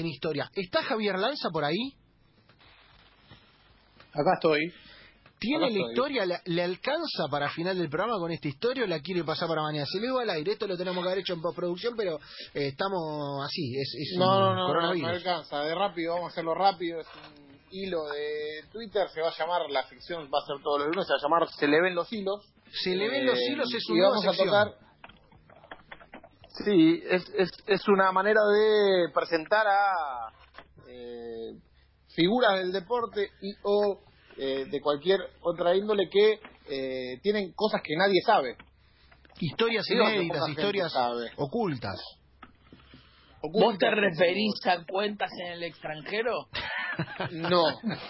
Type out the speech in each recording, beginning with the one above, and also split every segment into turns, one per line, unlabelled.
en historia. ¿Está Javier Lanza por ahí?
Acá estoy.
¿Tiene
Acá
la
estoy.
historia, la- le alcanza para final del programa con esta historia o la quiere pasar para mañana? Se le va al aire, esto lo tenemos que haber hecho en postproducción, pero eh, estamos así, es, es
No,
un
no, no, no,
coronavirus.
no alcanza. De rápido, vamos a hacerlo rápido. Es un hilo de Twitter. Se va a llamar, la sección va a ser todos los lunes, se va a llamar Se le ven los hilos.
Se le ven los
Eh,
hilos, es
y
una nueva
vamos a tocar. Sí, es, es, es una manera de presentar a eh, figuras del deporte y o eh, de cualquier otra índole que eh, tienen cosas que nadie sabe.
Historias inéditas, historias ocultas.
¿Vos te referís a cuentas en el extranjero?
No,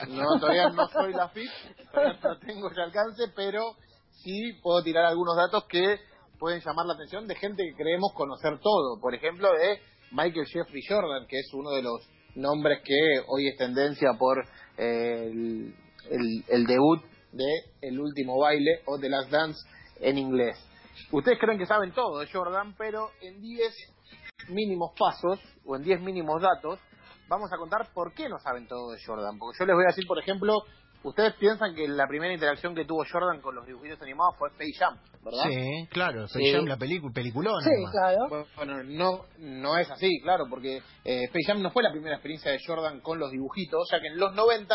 no, todavía no soy la FIP, todavía no tengo ese alcance, pero sí puedo tirar algunos datos que pueden llamar la atención de gente que creemos conocer todo. Por ejemplo, de Michael Jeffrey Jordan, que es uno de los nombres que hoy es tendencia por eh, el, el- el debut de El último baile o The Last Dance en inglés. Ustedes creen que saben todo de Jordan, pero en 10 mínimos pasos o en 10 mínimos datos vamos a contar por qué no saben todo de Jordan. Porque yo les voy a decir, por ejemplo, ustedes piensan que la primera interacción que tuvo Jordan con los dibujitos animados fue Space Jam, ¿verdad?
Sí, claro,
Sí.
Space Jam, la película, peliculona.
Sí,
además.
claro.
Bueno, no, no es así, claro, porque eh, Space Jam no fue la primera experiencia de Jordan con los dibujitos, ya que en los 90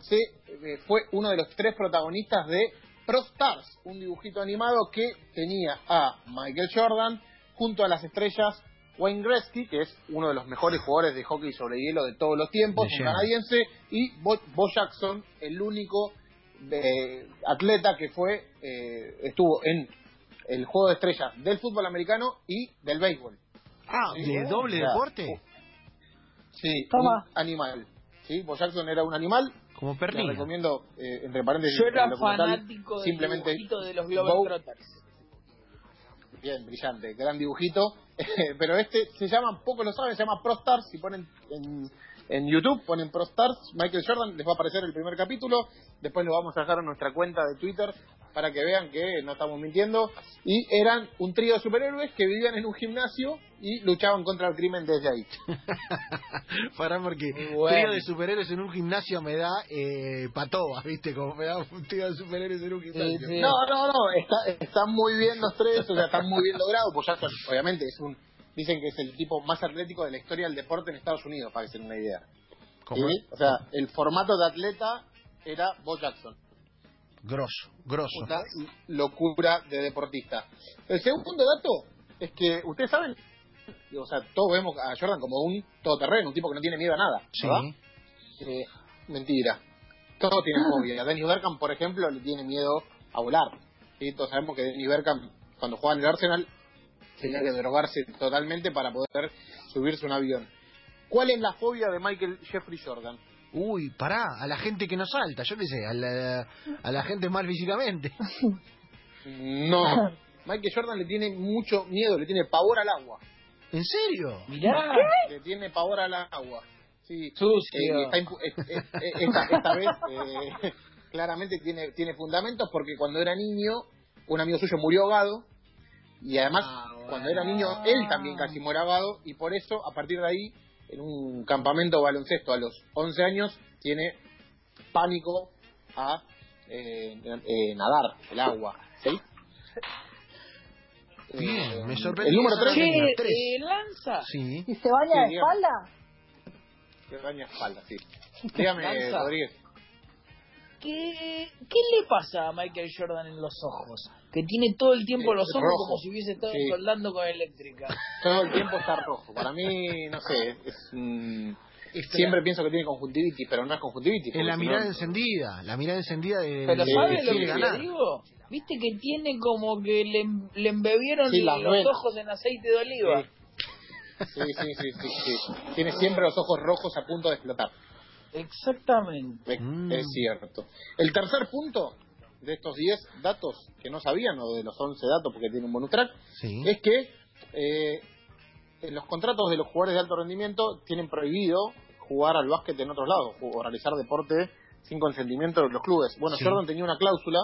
se, eh, fue uno de los tres protagonistas de Pro Stars, un dibujito animado que tenía a Michael Jordan junto a las estrellas Wayne Gretzky, que es uno de los mejores jugadores de hockey sobre hielo de todos los tiempos, un canadiense, y Bo, Bo Jackson, el único eh, atleta que fue eh, estuvo en el juego de estrellas del fútbol americano y del béisbol.
Ah,
Sí,
¿de doble
o sea,
deporte?
Sí,
Toma.
un animal. Sí, Bo Jackson era un animal.
Como
Les
Pernilla.
recomiendo, eh, entre paréntesis,
Yo era fanático
simplemente
de los Globetrotters.
Bien, brillante, gran dibujito. Pero este se llama, poco lo saben, se llama Pro Stars. Si ponen en, en YouTube, ponen Pro Stars, Michael Jordan, les va a aparecer el primer capítulo. Después lo vamos a dejar en nuestra cuenta de Twitter para que vean que no estamos mintiendo. Y eran un trío de superhéroes que vivían en un gimnasio y luchaban contra el crimen desde ahí.
Pará porque
bueno.
trío de superhéroes en un gimnasio me da eh, patoa, ¿viste? Como me da un trío de superhéroes en un gimnasio.
Sí, sí.
No, no, no, está, están muy bien los tres, o sea, están muy bien logrados. Pues Jackson, obviamente, es un, dicen que es el tipo más atlético de la historia del deporte en Estados Unidos, para que se den una idea.
Como
¿Sí? O sea, el formato de atleta era Bo Jackson.
Grosso, grosso.
Una locura de deportista. El segundo dato es que, ustedes saben, o sea, todos vemos a Jordan como un todoterreno, un tipo que no tiene miedo a nada.
Sí.
¿verdad? Eh, mentira. Todos tienen fobia. Dennis Bergkamp, por ejemplo, le tiene miedo a volar. ¿sí? Todos sabemos que Dennis Bergkamp, cuando jugaba en el Arsenal, tenía que drogarse totalmente para poder subirse a un avión. ¿Cuál es la fobia de Michael Jeffrey Jordan?
Uy, pará, a la gente que no salta, yo qué sé, a la, a la gente mal físicamente.
No. Michael Jordan le tiene mucho miedo, le tiene pavor al agua.
¿En serio?
Mirá,
Le tiene pavor al agua. Sí.
Sucio.
Eh, está impu- eh, eh, eh, esta, esta vez eh, claramente tiene, tiene fundamentos porque cuando era niño, un amigo suyo murió ahogado y además
Ah, bueno.
cuando era niño él también casi muere ahogado y por eso a partir de ahí en un campamento de baloncesto a los 11 años tiene pánico a eh, eh, nadar el agua. ¿sí?
Bien,
Eh,
me sorprendió
El número
esa
3
¿qué? Eh, ¿Lanza?
Sí.
¿Y se baña
Sí,
de espalda?
que daña espalda, sí. Dígame. Rodríguez.
¿Qué, ¿Qué le pasa a Michael Jordan en los ojos? Que tiene todo el tiempo
Eh,
los ojos
rojo.
como si hubiese estado
Sí.
soldando con eléctrica.
Todo el tiempo está rojo. Para mí, no sé, es, mm, siempre pienso que tiene conjuntivitis, pero no es conjuntivitis.
Es la mirada
no-
encendida, la mirada encendida de,
Pero
de-
¿sabe
de
lo que
ganar.
le digo? Viste que tiene como que le, le embebieron
Sí,
los ojos en aceite de oliva.
Sí, sí, sí, sí, sí. Tiene siempre los ojos rojos a punto de explotar.
Exactamente.
Es,
Mm.
es cierto. El tercer punto de estos 10 datos que no sabían, o de los 11 datos porque tiene un bonus track,
Sí.
es que eh, en los contratos de los jugadores de alto rendimiento tienen prohibido jugar al básquet en otros lados o realizar deporte sin consentimiento de los clubes. Bueno,
Sí.
Jordan tenía una cláusula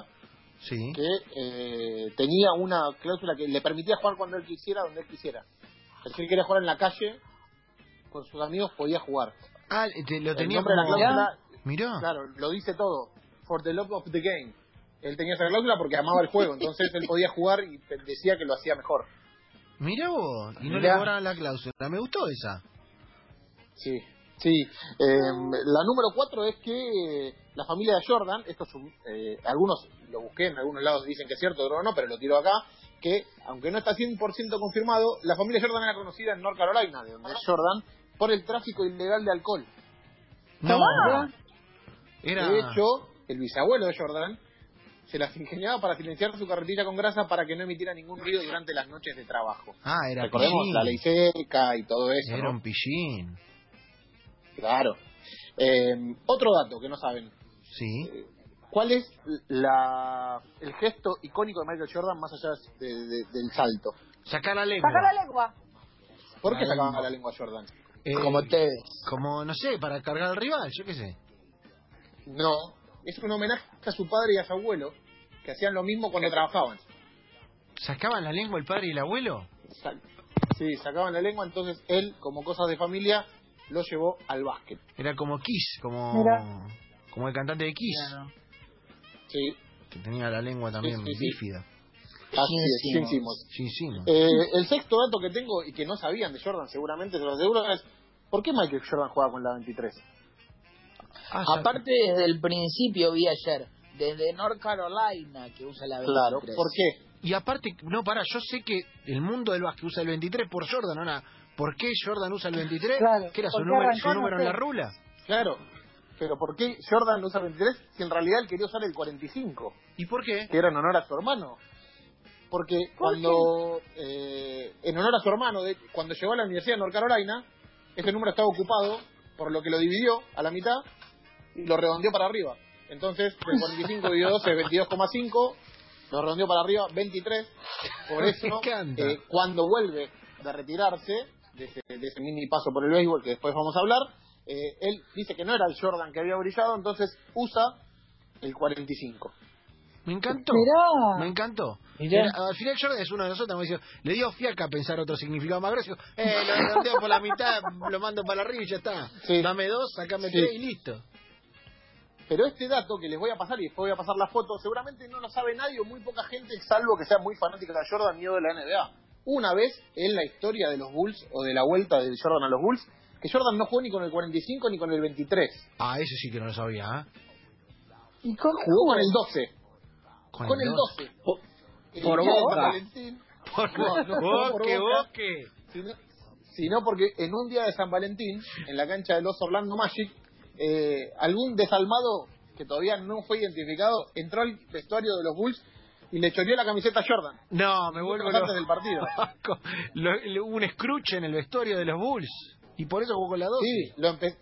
Sí.
que eh, tenía una cláusula que le permitía jugar cuando él quisiera, donde él quisiera. Si él quería jugar en la calle, con sus amigos podía jugar.
Ah, te- lo tenía
nombre de la
como...
cláusula,
Mirá.
claro, lo dice todo. For the love of the game. Él tenía esa cláusula porque amaba el juego, entonces él podía jugar y decía que lo hacía mejor.
Mirá vos. Y no
Mirá.
le cobraban la cláusula. Me gustó esa.
Sí, sí. Eh, la número cuatro es que eh, la familia de Jordan, esto es un- eh, algunos lo busqué, en algunos lados dicen que es cierto, otros no, pero lo tiro acá, que aunque no está 100% confirmado, la familia Jordan era conocida en North Carolina, de donde es Jordan, por el tráfico ilegal de alcohol.
No. Era...
De hecho, el bisabuelo de Jordan se las ingeniaba para silenciar su carretilla con grasa para que no emitiera ningún ruido durante las noches de trabajo.
Ah, era
Recordemos
pillín.
la ley seca y todo eso.
Era
¿no?
un pillín.
Claro. Eh, otro dato que no saben.
Sí.
¿Cuál es la, el gesto icónico de Michael Jordan más allá de- de- del salto?
Sacar la lengua.
Saca la lengua.
¿Por qué sacaba la lengua Jordan?
Eh,
Como ustedes.
Como, no sé, para cargar al rival, yo qué sé.
No, es un homenaje a su padre y a su abuelo, que hacían lo mismo cuando trabajaban.
¿Sacaban la lengua el padre y el abuelo?
Sí, sacaban la lengua, entonces él, como cosas de familia, lo llevó al básquet.
Era como Kiss, como...
Mira.
Como el cantante de Kiss,
Claro.
Sí,
que tenía la lengua también
Sí, sí, sí.
bífida.
así es. Eh, el sexto dato que tengo y que no sabían de Jordan, seguramente se lo aseguro, es ¿por qué Michael Jordan juega con la 23?
Ah, ya-
Aparte, desde el principio vi ayer, desde North Carolina, que usa la 23.
Claro, ¿por qué?
Y aparte, no, para, yo sé que el mundo del básquet usa el 23 por Jordan, ¿no? ¿Por qué Jordan usa el 23?
Claro,
¿Qué era su número, su número en la rula?
Claro, pero ¿por qué Jordan usa 23 si en realidad él quería usar el 45?
¿Y por qué?
Que era en honor a su hermano. Porque
¿Por
cuando, eh, en honor a su hermano, de- cuando llegó a la Universidad de North Carolina, ese número estaba ocupado, por lo que lo dividió a la mitad y lo redondeó para arriba. Entonces, del 45 dividido 12 es 22,5, lo redondeó para arriba 23. Por eso, eh, cuando vuelve de retirarse de ese, de ese mini paso por el béisbol que después vamos a hablar, eh, él dice que no era el Jordan que había brillado, entonces usa el 45.
Me encantó.
Mirá.
Me encantó.
Mirá.
Era- al final Jordan es uno de nosotros, me dice, le dio fiaca pensar otro significado más gracioso. Eh, lo redondeo por la mitad, lo mando para arriba y ya está.
Sí.
Dame dos, sacame
Sí.
tres y listo.
Pero este dato que les voy a pasar y después voy a pasar la foto, seguramente no lo sabe nadie o muy poca gente, salvo que sea muy fanática de Jordan ni o de la NBA. Una vez en la historia de los Bulls o de la vuelta de Jordan a los Bulls, que Jordan no jugó ni con el 45 ni con el 23.
Ah, eso sí que no lo sabía, ¿eh?
¿Y
Jugó
jugó?
con el 12. Con, el 12.
Por-
El
por Boca.
Por
No, no,
boque,
por Boca.
boque.
sino, sino porque en un día de San Valentín, en la cancha de los Orlando Magic, eh, algún desalmado que todavía no fue identificado entró al vestuario de los Bulls y le choreó la camiseta a Jordan.
No, me vuelvo
antes del partido.
Lo- lo- Hubo un scrooge en el vestuario de los Bulls. Y por eso jugó con la 12.
Sí, lo empe-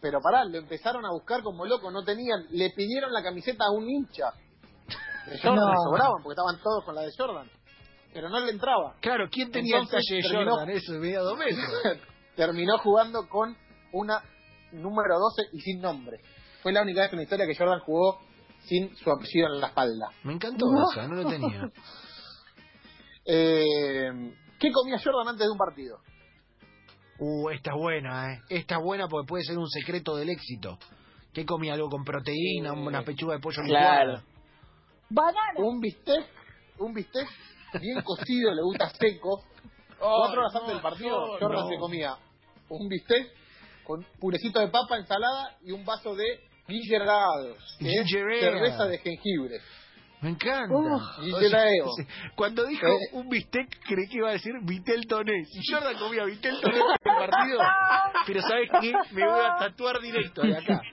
pero pará, lo empezaron a buscar como loco, no tenían, le pidieron la camiseta a un hincha. De Jordan
No.
sobraban porque estaban todos con la de Jordan. Pero no le entraba.
Claro, ¿quién tenía
Entonces,
el talle de Jordan? Eso, medía dos metros.
Terminó jugando con una número 12 y sin nombre. Fue la única vez en la historia que Jordan jugó sin su apellido en la espalda.
Me encantó
No.
esa, no lo tenía.
Eh, ¿Qué comía Jordan antes de un partido?
Uh, esta es buena, ¿eh? Esta es buena porque puede ser un secreto del éxito. ¿Qué comía? ¿Algo con proteína?
Eh,
¿Una pechuga de pollo
Claro.
Banana.
Un bistec, un bistec bien cocido, le gusta seco. Cuatro horas antes del partido,
no,
Jordan
no.
se comía un bistec con purecito de papa, ensalada y un vaso de ale, que cerveza de jengibre.
Me encanta. O sea,
la digo.
Cuando dijo
Eh.
un bistec, creí que iba a decir vitel toné. Si Jordan comía vitel toné en el partido, pero ¿sabes qué? Me voy a tatuar directo de acá.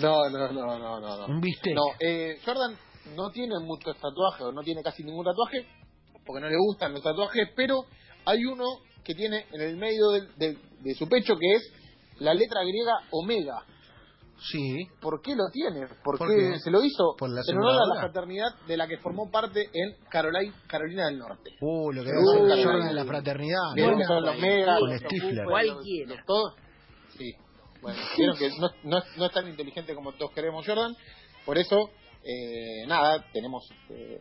No, no, no, no, no. no.
Un bistec.
No, eh, Jordan no tiene muchos tatuajes, o no tiene casi ningún tatuaje, porque no le gustan los tatuajes, pero hay uno que tiene en el medio del- del- de, su pecho que es la letra griega omega.
Sí.
¿Por qué lo tiene? Porque
¿Por qué?
se lo hizo
¿Por la
en honor a la fraternidad de la que formó parte en Carolina, Carolina del Norte.
Uh, lo que
Uh, uh,
en la fraternidad. ¿no?
son los
Con
los
Stifler.
Cualquiera.
todos. Bueno, vieron que no, no, no es tan inteligente como todos queremos Jordan. Por eso, eh, nada, tenemos eh,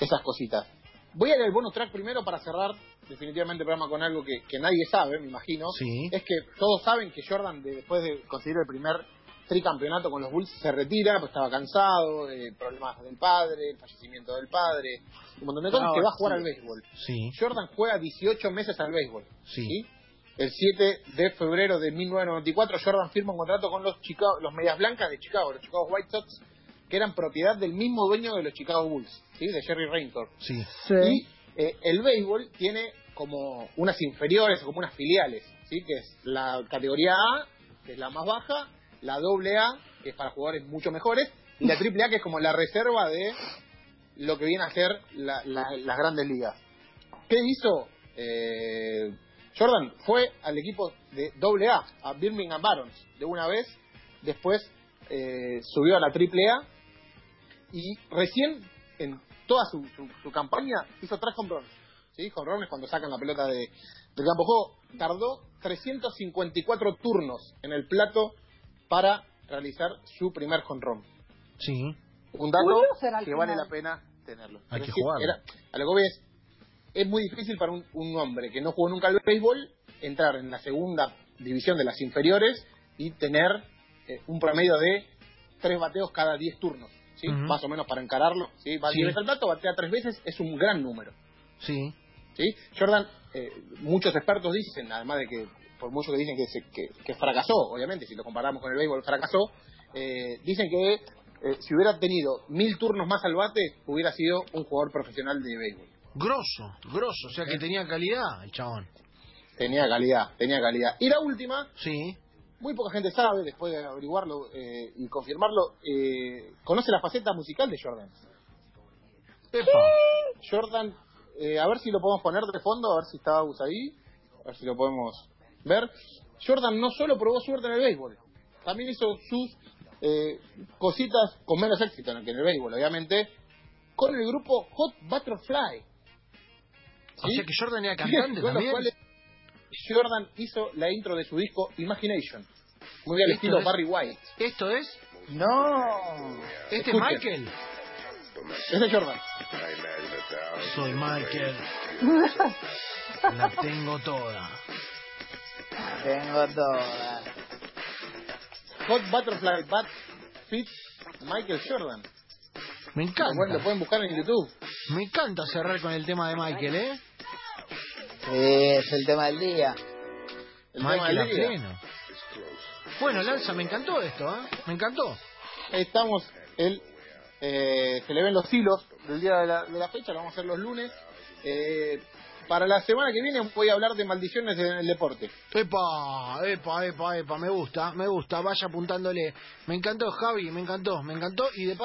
esas cositas. Voy a ir al bonus track primero para cerrar definitivamente el programa con algo que, que nadie sabe, me imagino.
Sí.
Es que todos saben que Jordan, de- después de conseguir el primer tricampeonato con los Bulls, se retira, pues estaba cansado, eh, problemas del padre, el fallecimiento del padre, un montón de cosas, que va a jugar
sí.
al béisbol.
Sí.
Jordan juega 18 meses al béisbol.
Sí.
El 7 de febrero de 1994, Jordan firma un contrato con los Chicago, los Medias Blancas de Chicago, los Chicago White Sox, que eran propiedad del mismo dueño de los Chicago Bulls, ¿sí? de Jerry Rainthorpe.
Sí.
Sí.
Y eh, el béisbol tiene como unas inferiores, como unas filiales, ¿sí? que es la categoría A, que es la más baja, la doble A, que es para jugadores mucho mejores, y la triple A, que es como la reserva de lo que viene a ser la- la- las grandes ligas. ¿Qué hizo eh, Jordan? Fue al equipo de doble A, a Birmingham Barons, de una vez, después eh, subió a la triple A, y recién en toda su, su, su campaña hizo tres home runs. ¿sí? Home runs cuando sacan la pelota de, del campo de juego. Tardó 354 turnos en el plato para realizar su primer home run.
Sí.
Un dato que vale la pena tenerlo.
Hay
Pero
que
sí,
jugarlo.
era- a lo que voy es, es muy difícil para un, un hombre que no jugó nunca al béisbol entrar en la segunda división de las inferiores y tener eh, un promedio de tres bateos cada 10 turnos. ¿sí? Más o menos para encararlo. ¿sí? Va
Sí.
10 veces al plato, batea tres veces, es un gran número.
Sí.
¿sí? Jordan, eh, muchos expertos dicen, además de que, por mucho que dicen que, se- que, que fracasó, obviamente, si lo comparamos con el béisbol, fracasó, eh, dicen que eh, si hubiera tenido mil turnos más al bate, hubiera sido un jugador profesional de béisbol.
Grosso, grosso. O sea que tenía calidad el chabón.
Tenía calidad, tenía calidad. Y la última,
Sí.
muy poca gente sabe, después de averiguarlo eh, y confirmarlo, eh, conoce la faceta musical de Jordan. Jordan, eh, a ver si lo podemos poner de fondo, a ver si está ahí, a ver si lo podemos ver. Jordan no solo probó suerte en el béisbol, también hizo sus eh, cositas con menos éxito que en el béisbol, obviamente, con el grupo Hot Butterfly.
O sea que Jordan era cantante también.
Jordan hizo la intro de su disco Imagination, muy al estilo
es-
Barry White.
Esto es.
No.
Este es. Michael.
Ese es Jordan.
Soy Michael. La tengo toda.
Tengo toda.
Hot Butterfly Bat Fit Michael Jordan.
Me
Lo pueden- lo
encanta.
pueden buscar en YouTube.
Me encanta cerrar con el tema de Michael, ¿eh?
Sí, es el tema del día.
El tema
Michael a
del día.
pleno. Bueno, Lanza, me encantó esto, ¿eh? Me encantó.
Estamos, el, eh, se le ven los hilos del día de la, de la fecha, lo vamos a hacer los lunes. Eh, para la semana que viene voy a hablar de maldiciones en el deporte.
Epa, epa, epa, epa, me gusta, me gusta, vaya apuntándole. Me encantó, Javi, me encantó, me encantó. Y de paso.